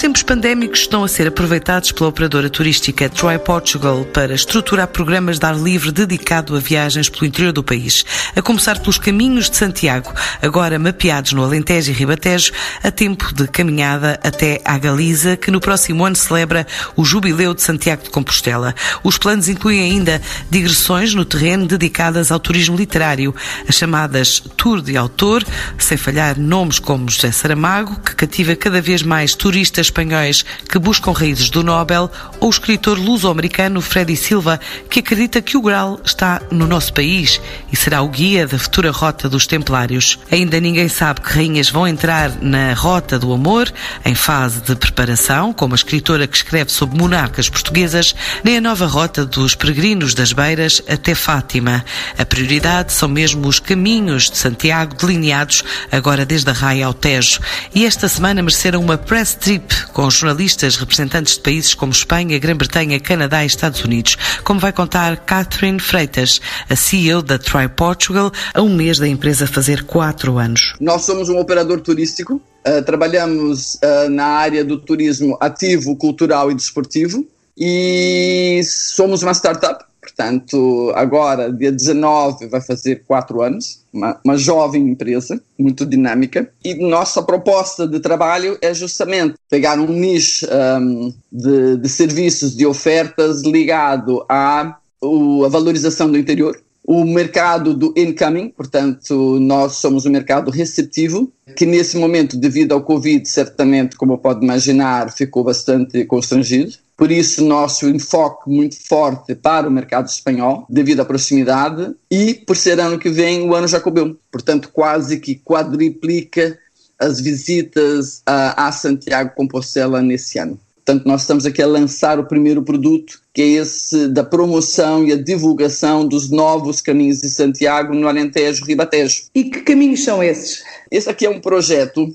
tempos pandémicos estão a ser aproveitados pela operadora turística Try Portugal para estruturar programas de ar livre dedicado a viagens pelo interior do país, a começar pelos caminhos de Santiago, agora mapeados no Alentejo e Ribatejo, a tempo de caminhada até à Galiza, que no próximo ano celebra o Jubileu de Santiago de Compostela. Os planos incluem ainda digressões no terreno dedicadas ao turismo literário, as chamadas Tour de Autor, sem falhar nomes como José Saramago, que cativa cada vez mais turistas espanhóis que buscam raízes do Nobel, ou o escritor luso-americano Freddy Silva, que acredita que o Graal está no nosso país e será o guia da futura rota dos Templários. Ainda ninguém sabe que rainhas vão entrar na Rota do Amor, em fase de preparação, como a escritora que escreve sobre monarcas portuguesas, nem a nova rota dos peregrinos das Beiras até Fátima. A prioridade são mesmo os caminhos de Santiago delineados agora desde a Raia ao Tejo. E esta semana mereceram uma press trip com jornalistas representantes de países como Espanha, Grã-Bretanha, Canadá e Estados Unidos, como vai contar Catherine Freitas, a CEO da Try Portugal, a um mês da empresa fazer quatro anos. Nós somos um operador turístico, uh, trabalhamos uh, na área do turismo ativo, cultural e desportivo e somos uma startup Portanto, agora, dia 19, vai fazer quatro anos, uma, uma, jovem empresa, muito dinâmica. E nossa proposta de trabalho é justamente pegar um nicho um, de, de, serviços, de ofertas ligado à, à valorização do interior, o mercado do incoming, portanto, nós somos um mercado receptivo, que nesse momento, devido ao Covid, certamente, como pode imaginar, ficou bastante constrangido. Por isso, nosso enfoque muito forte para o mercado espanhol, devido à proximidade, e por ser ano que vem o ano jacobeu. Portanto, quase que quadriplica as visitas a, a Santiago Compostela nesse ano. Portanto, nós estamos aqui a lançar o primeiro produto, que é esse da promoção e a divulgação dos novos caminhos de Santiago no Alentejo Ribatejo. E que caminhos são esses? Esse aqui é um projeto,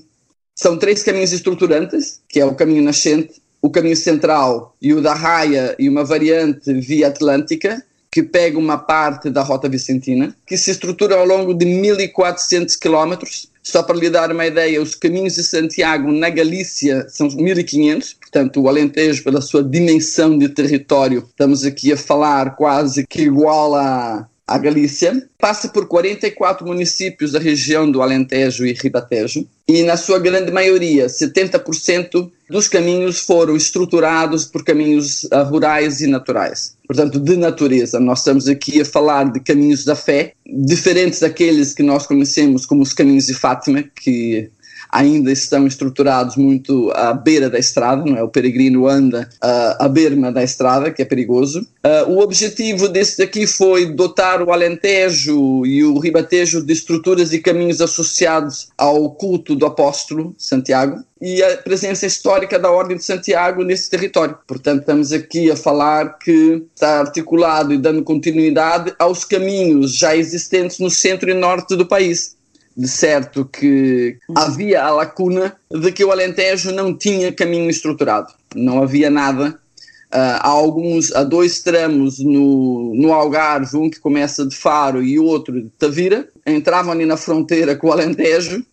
são três caminhos estruturantes, que é o caminho nascente, o caminho central e o da Raia e uma variante via Atlântica, que pega uma parte da Rota Vicentina, que se estrutura ao longo de 1.400 quilómetros. Só para lhe dar uma ideia, os caminhos de Santiago na Galícia são 1.500, portanto, o Alentejo, pela sua dimensão de território, estamos aqui a falar quase que igual a a Galícia, passa por 44 municípios da região do Alentejo e Ribatejo, e na sua grande maioria, 70% dos caminhos foram estruturados por caminhos uh, rurais e naturais. Portanto, de natureza. Nós estamos aqui a falar de caminhos da fé, diferentes daqueles que nós conhecemos como os caminhos de Fátima, que ainda estão estruturados muito à beira da estrada, não é? O peregrino anda uh, à berma da estrada, que é perigoso. Uh, o objetivo deste aqui foi dotar o Alentejo e o Ribatejo de estruturas e caminhos associados ao culto do apóstolo Santiago e a presença histórica da Ordem de Santiago nesse território. Portanto, estamos aqui a falar que está articulado e dando continuidade aos caminhos já existentes no centro e norte do país de certo que havia a lacuna de que o Alentejo não tinha caminho estruturado, não havia nada. Uh, há alguns, há dois tramos no, no Algarve, um que começa de Faro e o outro de Tavira, entravam ali na fronteira com o Alentejo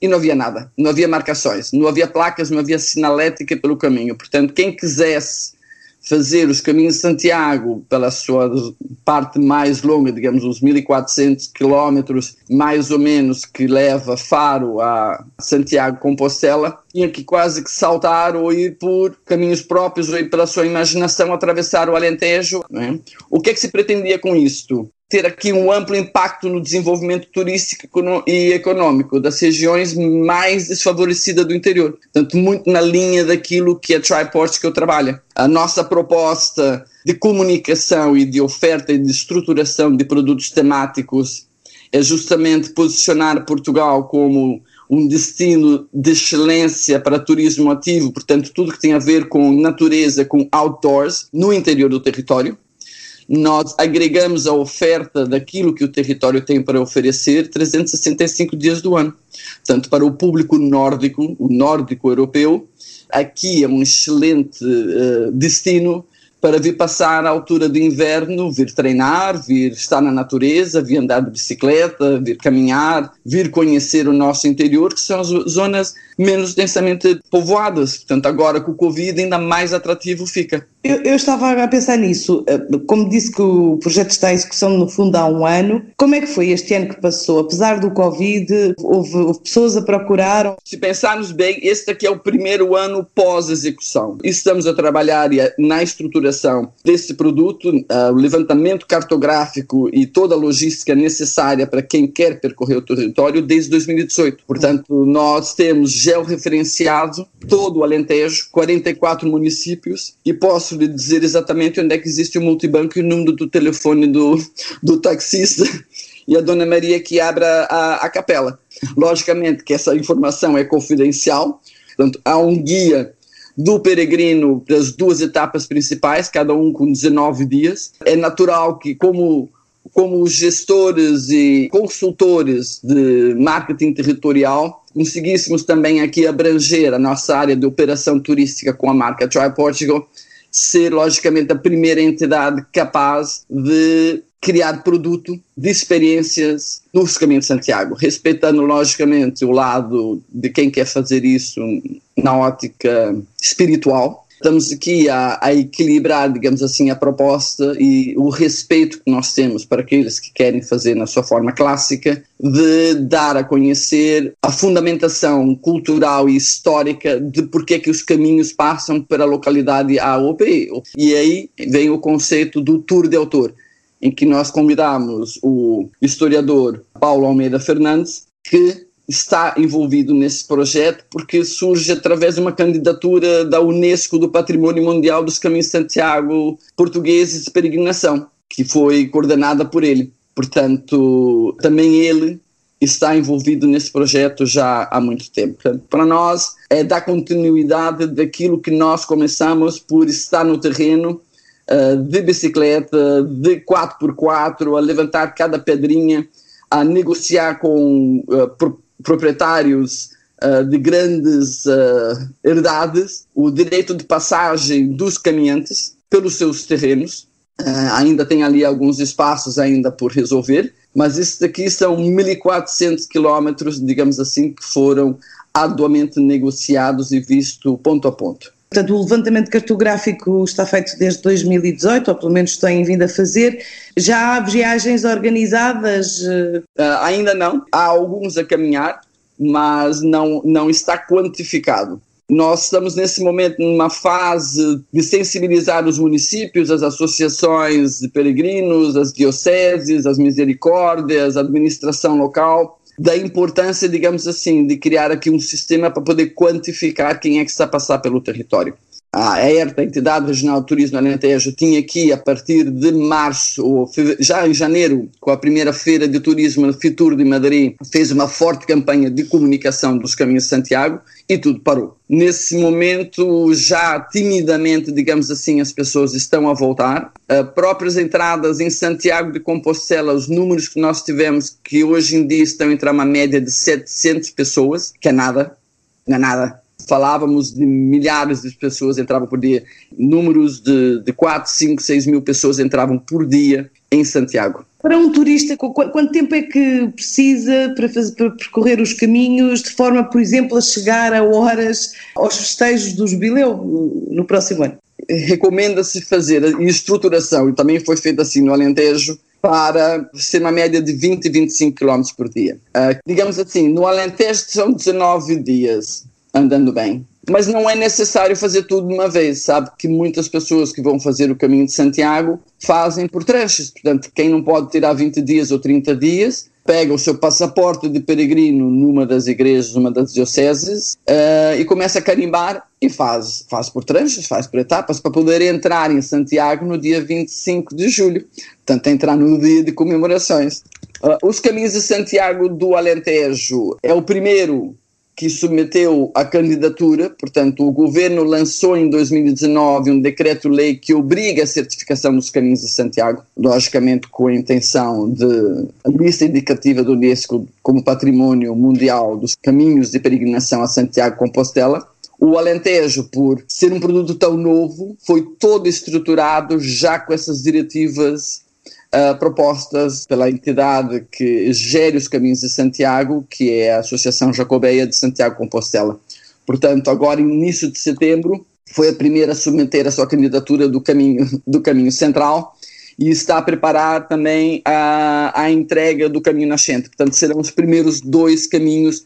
e não havia nada, não havia marcações, não havia placas, não havia sinalética pelo caminho. Portanto, quem quisesse fazer os caminhos de Santiago pela sua parte mais longa, digamos, uns 1400 quilómetros, mais ou menos, que leva Faro a Santiago Compostela, tinha que quase que saltar ou ir por caminhos próprios ou ir pela sua imaginação atravessar o Alentejo. É? O que é que se pretendia com isto? Ter aqui um amplo impacto no desenvolvimento turístico e econômico das regiões mais desfavorecidas do interior. Portanto, muito na linha daquilo que a Triport que eu trabalho. A nossa proposta de comunicação e de oferta e de estruturação de produtos temáticos é justamente posicionar Portugal como um destino de excelência para turismo ativo, portanto, tudo que tem a ver com natureza, com outdoors, no interior do território nós agregamos a oferta daquilo que o território tem para oferecer 365 dias do ano. Tanto para o público nórdico, o nórdico europeu, aqui é um excelente uh, destino para vir passar a altura do inverno, vir treinar, vir estar na natureza, vir andar de bicicleta, vir caminhar, vir conhecer o nosso interior, que são as zonas menos densamente povoadas. Portanto, agora com o Covid, ainda mais atrativo fica. Eu, eu, estava a pensar nisso. Eh, como disse que o projeto está em execução no fundo há um ano, como é que foi este ano que passou? Apesar do Covid, houve, houve pessoas a procurar? Se pensarmos bem, este aqui é o primeiro ano pós-execução. Estamos a trabalhar na estruturação desse produto, uh, o levantamento cartográfico e toda a logística necessária para quem quer percorrer o território desde 2018. Portanto, nós temos georreferenciado todo o Alentejo, 44 municípios, e posso lhe dizer exatamente onde é que existe o multibanco e o número do telefone do, do taxista e a Dona Maria que abra a, a capela. Logicamente que essa informação é confidencial, portanto, há um guia do peregrino das duas etapas principais, cada um com 19 dias. É natural que, como, como gestores e consultores de marketing territorial, conseguíssemos também aqui abranger a nossa área de operação turística com a marca Try Portugal ser, logicamente, a primeira entidade capaz de criar produto de experiências nos caminhos de Santiago, respeitando, logicamente, o lado de quem quer fazer isso na ótica espiritual, Estamos aqui a, a, equilibrar, digamos assim, a proposta e o respeito que nós temos para aqueles que querem fazer na sua forma clássica, de dar a conhecer a fundamentação cultural e histórica de porque é que os caminhos passam para a localidade A ou B. E aí vem o conceito do tour de autor, em que nós convidamos o historiador Paulo Almeida Fernandes, que está envolvido nesse projeto porque surge através de uma candidatura da Unesco do Patrimônio Mundial dos Caminhos Santiago Portugueses de Peregrinação, que foi coordenada por ele. Portanto, também ele está envolvido nesse projeto já há muito tempo. Portanto, para nós é dar continuidade daquilo que nós começamos por estar no terreno uh, de bicicleta, de 4x4, a levantar cada pedrinha, a negociar com uh, proprietários uh, de grandes uh, herdades o direito de passagem dos caminhantes pelos seus terrenos. Uh, ainda tem ali alguns espaços ainda por resolver, mas isso daqui são 1.400 quilómetros, digamos assim, que foram arduamente negociados e visto ponto a ponto. Portanto, o levantamento cartográfico está feito desde 2018, ou pelo menos têm vindo a fazer. Já há viagens organizadas? Uh, ainda não. Há alguns a caminhar, mas não, não está quantificado. Nós estamos nesse momento numa fase de sensibilizar os municípios, as associações de peregrinos, as dioceses, as misericórdias, a administração local, da importância, digamos assim, de criar aqui um sistema para poder quantificar quem é que está a passar pelo território. A ERTA, a Entidade Regional de Turismo Alentejo, tinha aqui a partir de março, ou já em janeiro, com a primeira feira de turismo Fitur de Madrid, fez uma forte campanha de comunicação dos caminhos de Santiago e tudo parou. Nesse momento, já timidamente, digamos assim, as pessoas estão a voltar. Próprias entradas em Santiago de Compostela, os números que nós tivemos, que hoje em dia estão entre uma média de 700 pessoas, que é nada, não é nada falávamos de milhares de pessoas entravam por dia, números de, de 4, 5, 6 mil pessoas entravam por dia em Santiago. Para um turista, quanto tempo é que precisa para, fazer, para percorrer os caminhos, de forma, por exemplo, a chegar a horas aos festejos do jubileu no próximo ano? Recomenda-se fazer a estruturação, e também foi feito assim no Alentejo, para ser uma média de 20 e 25 km por dia. Uh, digamos assim, no Alentejo são 19 dias andando bem. Mas não é necessário fazer tudo de uma vez, sabe? Que muitas pessoas que vão fazer o caminho de Santiago fazem por trechos. Portanto, quem não pode tirar 20 dias ou 30 dias, pega o seu passaporte de peregrino numa das igrejas, numa das dioceses, uh, e começa a carimbar e faz, faz por trechos, faz por etapas, para poder entrar em Santiago no dia 25 de julho. Portanto, entrar no dia de comemorações. Uh, os caminhos de Santiago do Alentejo é o primeiro que submeteu a candidatura, portanto, o governo lançou em 2019 um decreto-lei que obriga a certificação dos caminhos de Santiago, logicamente com a intenção de a lista indicativa do Unesco como patrimônio mundial dos caminhos de peregrinação a Santiago Compostela. O Alentejo, por ser um produto tão novo, foi todo estruturado já com essas diretivas propostas pela entidade que gere os caminhos de Santiago, que é a Associação Jacobeia de Santiago Compostela. Portanto, agora, início de setembro, foi a primeira a submeter a sua candidatura do caminho, do caminho central e está a preparar também a, a entrega do caminho nascente. Portanto, serão os primeiros dois caminhos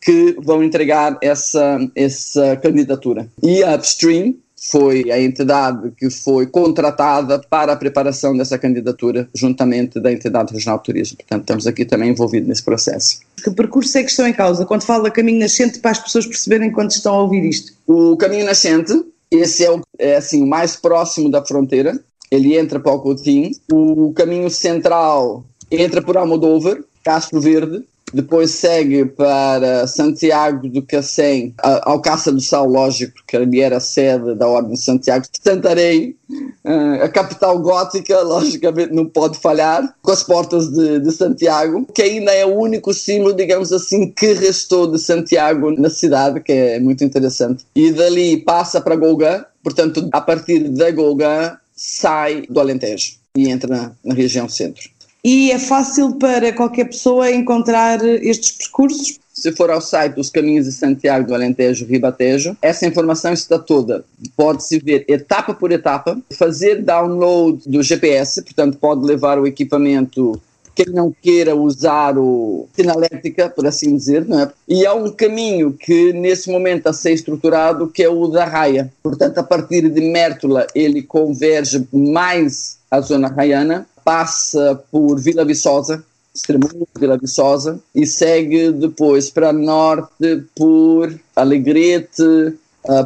que vão entregar essa, essa candidatura. E a Upstream foi a entidade que foi contratada para a preparação dessa candidatura, juntamente da entidade regional de turismo. Portanto, estamos aqui também envolvidos nesse processo. Que percurso é que estão em causa? Quando fala caminho nascente, para as pessoas perceberem quando estão a ouvir isto. O caminho nascente, esse é, o, é assim, o mais próximo da fronteira, ele entra para o Coutinho. O caminho central entra por Almodóvar, Castro Verde, depois segue para Santiago do Cacém, ao Caça do Sal, lógico, porque ali era a sede da Ordem de Santiago de Santarém, eh, a capital gótica, logicamente não pode falhar, com as portas de, de, Santiago, que ainda é o único símbolo, digamos assim, que restou de Santiago na cidade, que é muito interessante. E dali passa para Golgã, portanto, a partir da Golgã sai do Alentejo e entra na, na região centro e é fácil para qualquer pessoa encontrar estes percursos? Se for ao site dos Caminhos de Santiago do Alentejo Ribatejo, essa informação está toda. Pode-se ver etapa por etapa, fazer download do GPS, portanto, pode levar o equipamento quem não queira usar o sinalética, por assim dizer, não é? E há um caminho que nesse momento está a ser estruturado, que é o da Raia. Portanto, a partir de Mértola, ele converge mais à zona raiana, passa por Vila Viçosa, Extremoso, Vila Viçosa, e segue depois para norte por Alegrete,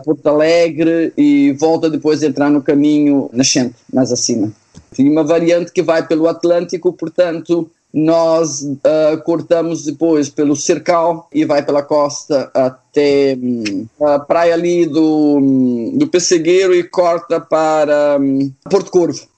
Porto Alegre e volta depois a entrar no caminho nascente, mais acima. E uma variante que vai pelo Atlântico, portanto, nós uh, cortamos depois pelo Cercal e vai pela costa até um, a praia ali do, um, do Pessegueiro e corta para um, Porto Corvo.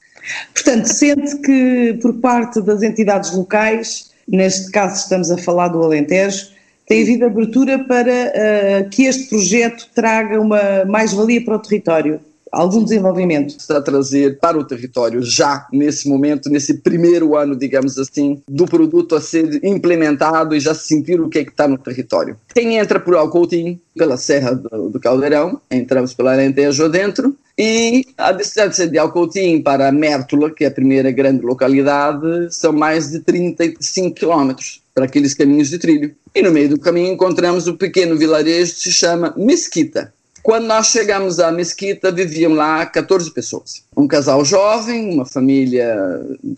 Portanto, sente que por parte das entidades locais, neste caso estamos a falar do Alentejo, tem havido abertura para uh, que este projeto traga uma mais-valia para o território? algum desenvolvimento. Está a trazer para o território, já nesse momento, nesse primeiro ano, digamos assim, do produto a ser implementado e já sentir o que é que está no território. Quem entra por Alcoutim, pela Serra do, Caldeirão, entramos pela Alentejo dentro, e a distância de Alcoutim para Mértola, que é a primeira grande localidade, são mais de 35 quilómetros para aqueles caminhos de trilho. E no meio do caminho encontramos o pequeno vilarejo que se chama Mesquita. Quando nós chegamos à mesquita, viviam lá 14 pessoas. Um casal jovem, uma família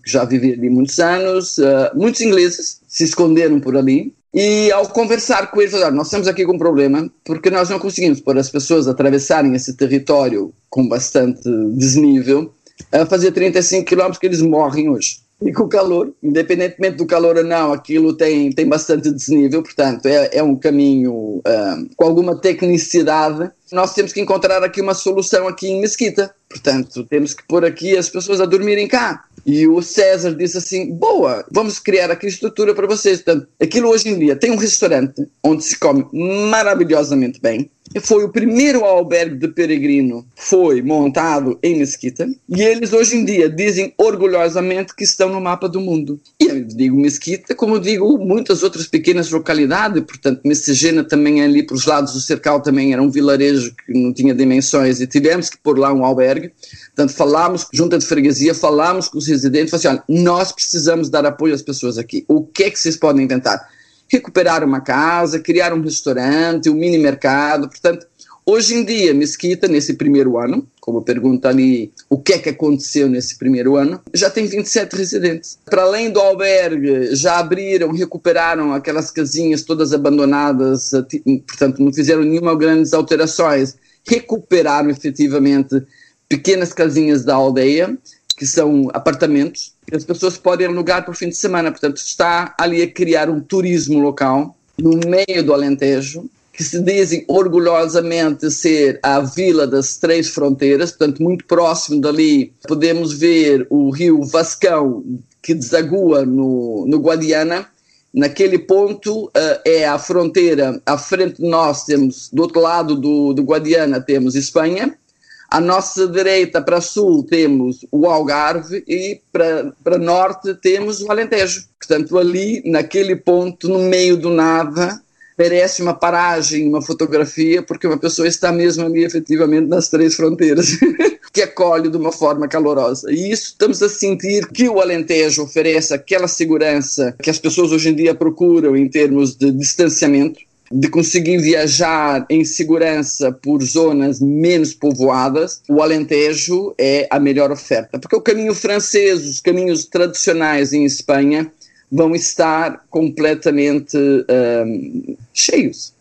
que já vivia ali muitos anos, uh, muitos ingleses se esconderam por ali. E ao conversar com eles, falaram: Nós estamos aqui com um problema, porque nós não conseguimos pôr as pessoas atravessarem esse território com bastante desnível a fazer 35 quilômetros que eles morrem hoje e com o calor, independentemente do calor ou não, aquilo tem, tem bastante desnível, portanto, é, é um caminho uh, com alguma tecnicidade. Nós temos que encontrar aqui uma solução aqui em Mesquita, portanto, temos que pôr aqui as pessoas a dormirem cá. E o César disse assim: boa, vamos criar aqui estrutura para vocês. Portanto, aquilo hoje em dia tem um restaurante onde se come maravilhosamente bem, foi o primeiro albergue de peregrino foi montado em Mesquita e eles hoje em dia dizem orgulhosamente que estão no mapa do mundo. E eu digo Mesquita, como digo muitas outras pequenas localidades, portanto Messejena também ali para os lados do Cercal também era um vilarejo que não tinha dimensões e tivemos que pôr lá um albergue. Portanto, falámos, junta de freguesia, falámos com os residentes, falamos assim, olha, nós precisamos dar apoio às pessoas aqui. O que é que vocês podem inventar? Recuperar uma casa, criar um restaurante, um mini mercado. Portanto, hoje em dia, Mesquita, nesse primeiro ano, como pergunta ali o que é que aconteceu nesse primeiro ano, já tem 27 residentes. Para além do albergue, já abriram, recuperaram aquelas casinhas todas abandonadas, portanto, não fizeram nenhuma grandes alterações, recuperaram efetivamente pequenas casinhas da aldeia que são apartamentos, as pessoas podem alugar por fim de semana. Portanto, está ali a criar um turismo local no meio do Alentejo, que se dizem orgulhosamente ser a vila das três fronteiras, portanto, muito próximo dali podemos ver o rio Vascão, que desagua no, no Guadiana, Naquele ponto uh, é a fronteira, à frente de nós temos, do outro lado do, do Guadiana temos Espanha, à nossa direita para sul temos o Algarve e para, para norte temos o Alentejo. Portanto, ali, naquele ponto, no meio do nada, merece uma paragem, uma fotografia, porque uma pessoa está mesmo ali efetivamente nas três fronteiras, que acolhe de uma forma calorosa. E isso estamos a sentir que o Alentejo oferece aquela segurança que as pessoas hoje em dia procuram em termos de distanciamento, de conseguir viajar em segurança por zonas menos povoadas, o Alentejo é a melhor oferta. Porque o caminho francês, os caminhos tradicionais em Espanha, vão estar completamente um, cheios.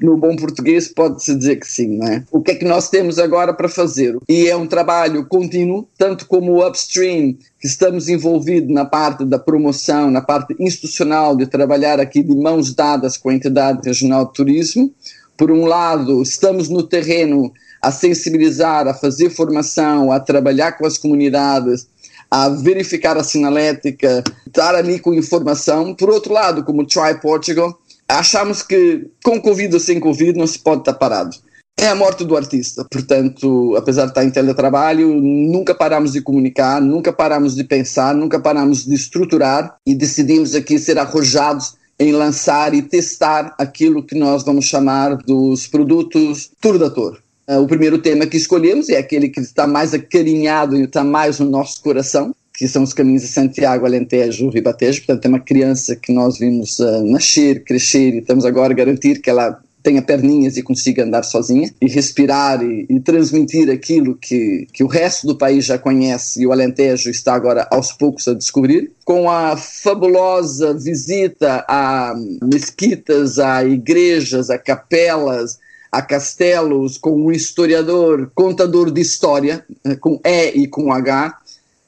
No bom português pode-se dizer que sim, não é? O que é que nós temos agora para fazer? E é um trabalho contínuo, tanto como o upstream, que estamos envolvidos na parte da promoção, na parte institucional de trabalhar aqui de mãos dadas com a entidade regional de turismo. Por um lado, estamos no terreno a sensibilizar, a fazer formação, a trabalhar com as comunidades, a verificar a sinalética, estar ali com informação. Por outro lado, como Try Portugal, achamos que com Covid ou sem Covid não se pode estar parado. É a morte do artista, portanto, apesar de estar em teletrabalho, nunca paramos de comunicar, nunca paramos de pensar, nunca paramos de estruturar e decidimos aqui ser arrojados em lançar e testar aquilo que nós vamos chamar dos produtos Tour da Tour. Uh, o primeiro tema que escolhemos é aquele que está mais acarinhado e está mais no nosso coração, que são os caminhos de Santiago, Alentejo, Ribatejo. Portanto, é uma criança que nós vimos uh, nascer, crescer e estamos agora a garantir que ela tenha perninhas e consiga andar sozinha e respirar e, e, transmitir aquilo que, que o resto do país já conhece e o Alentejo está agora aos poucos a descobrir. Com a fabulosa visita a mesquitas, a igrejas, a capelas, a Castelos com um historiador, contador de história, eh, com E e com H.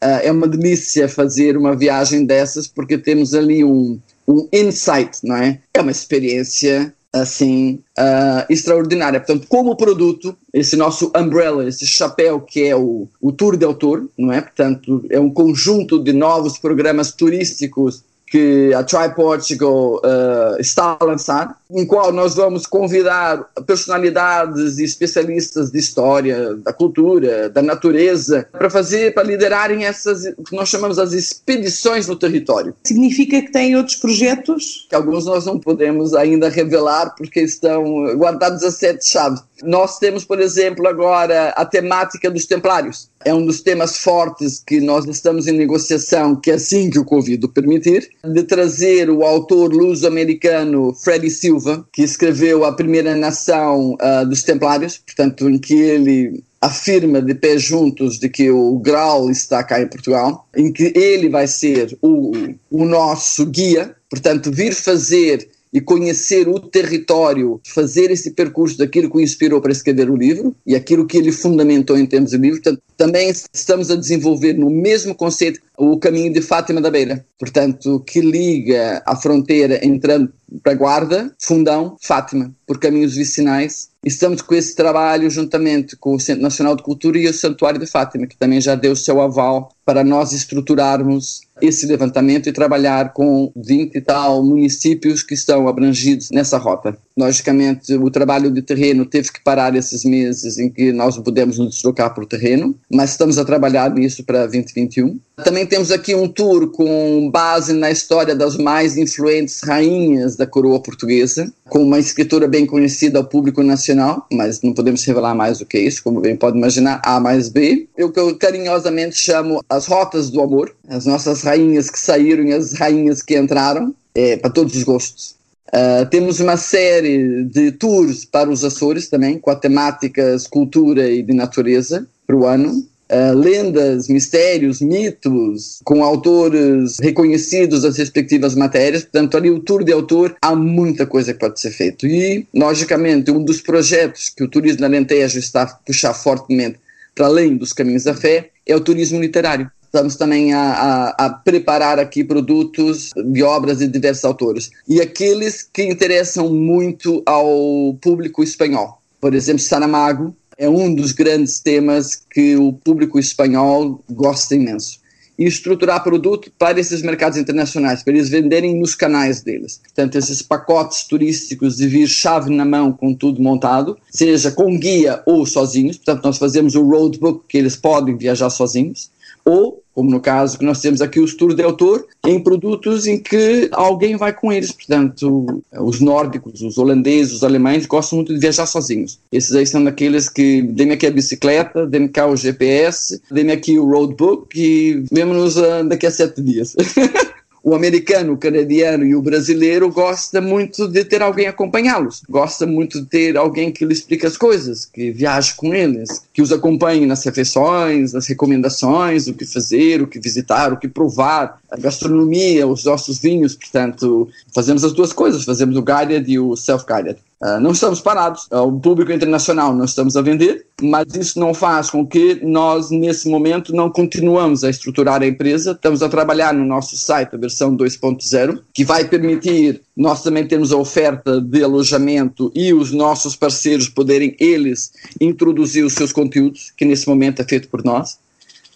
Uh, é uma delícia fazer uma viagem dessas porque temos ali um, um insight, não é? É uma experiência assim uh, extraordinária. Portanto, como produto, esse nosso umbrella, esse chapéu que é o, o Tour de Autor, não é? Portanto, é um conjunto de novos programas turísticos que a Try Portugal uh, está a lançar, em qual nós vamos convidar personalidades e especialistas de história, da cultura, da natureza, para fazer, para liderarem essas que nós chamamos as expedições no território. Significa que tem outros projetos? Que alguns nós não podemos ainda revelar porque estão guardados a sete chaves. Nós temos, por exemplo, agora a temática dos templários. É um dos temas fortes que nós estamos em negociação, que é assim que o Covid permitir, de trazer o autor luso-americano Freddie Silva, que escreveu A Primeira Nação uh, dos Templários, portanto, em que ele afirma de pé juntos de que o Graal está cá em Portugal, em que ele vai ser o, o nosso guia, portanto, vir fazer e conhecer o território, fazer esse percurso daquilo que o inspirou para escrever o livro e aquilo que ele fundamentou em termos de livro. Portanto, também estamos a desenvolver no mesmo conceito o caminho de Fátima da Beira, portanto, que liga a fronteira entrando para Guarda, Fundão, Fátima, por caminhos vicinais. Estamos com esse trabalho juntamente com o Centro Nacional de Cultura e o Santuário de Fátima, que também já deu seu aval para nós estruturarmos esse levantamento e trabalhar com 20 e tal municípios que estão abrangidos nessa rota. Logicamente, o trabalho de terreno teve que parar esses meses em que nós não pudemos nos deslocar para o terreno, mas estamos a trabalhar nisso para 2021. Também temos aqui um tour com base na história das mais influentes rainhas da coroa portuguesa, com uma escritora bem conhecida ao público nacional, mas não podemos revelar mais do que isso, como bem pode imaginar, A mais B. O que eu carinhosamente chamo as rotas do amor, as nossas rainhas que saíram e as rainhas que entraram, é, para todos os gostos. Uh, temos uma série de tours para os Açores também, com a temática cultura e de natureza para o ano. Uh, lendas, mistérios, mitos, com autores reconhecidos das respectivas matérias. Portanto, ali o tour de autor, há muita coisa que pode ser feito. E, logicamente, um dos projetos que o Turismo Alentejo está a puxar fortemente para além dos caminhos da fé é o turismo literário. Estamos também a, a, a, preparar aqui produtos de obras de diversos autores. E aqueles que interessam muito ao público espanhol. Por exemplo, Saramago é um dos grandes temas que o público espanhol gosta imenso. e estruturar produto para esses mercados internacionais, para eles venderem nos canais deles. Portanto, esses pacotes turísticos de vir chave na mão com tudo montado, seja com guia ou sozinhos. Portanto, nós fazemos o roadbook que eles podem viajar sozinhos ou, como no caso que nós temos aqui, os tours de autor, em produtos em que alguém vai com eles. Portanto, os nórdicos, os holandeses, os alemães gostam muito de viajar sozinhos. Esses aí são daqueles que dê-me aqui a bicicleta, dê-me cá o GPS, dê-me aqui o roadbook e vemo-nos uh, daqui a sete dias. o americano, o canadiano e o brasileiro gosta muito de ter alguém acompanhá-los, gosta muito de ter alguém que lhe explique as coisas, que viaje com eles, que os acompanhe nas refeições, nas recomendações, o que fazer, o que visitar, o que provar, a gastronomia, os nossos vinhos, portanto, fazemos as duas coisas, fazemos o guided e o self-guided. Uh, não estamos parados, uh, o público internacional não estamos a vender, mas isso não faz com que nós, nesse momento, não continuamos a estruturar a empresa. Estamos a trabalhar no nosso site, a versão 2.0, que vai permitir nós também termos a oferta de alojamento e os nossos parceiros poderem, eles, introduzir os seus conteúdos, que nesse momento é feito por nós.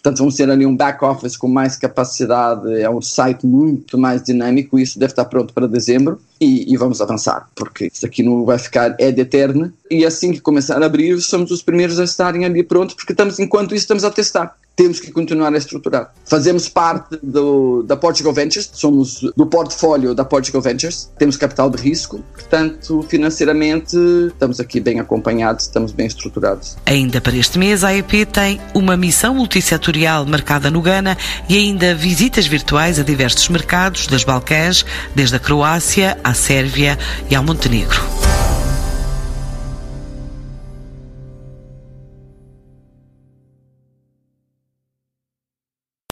Portanto, vamos ter ali um back-office com mais capacidade, é um site muito mais dinâmico, isso deve estar pronto para dezembro e, e vamos avançar, porque isso aqui não vai ficar é de eterna. E assim que começar a abrir, somos os primeiros a estarem ali prontos, porque estamos, enquanto isso, estamos a testar temos que continuar a estruturar. Fazemos parte do, da Portugal Ventures, somos do portfólio da Portugal Ventures, temos capital de risco, portanto, financeiramente, estamos aqui bem acompanhados, estamos bem estruturados. Ainda para este mês, a EP tem uma missão multissetorial marcada no Ghana e ainda visitas virtuais a diversos mercados das Balcãs, desde a Croácia à Sérvia e ao Montenegro.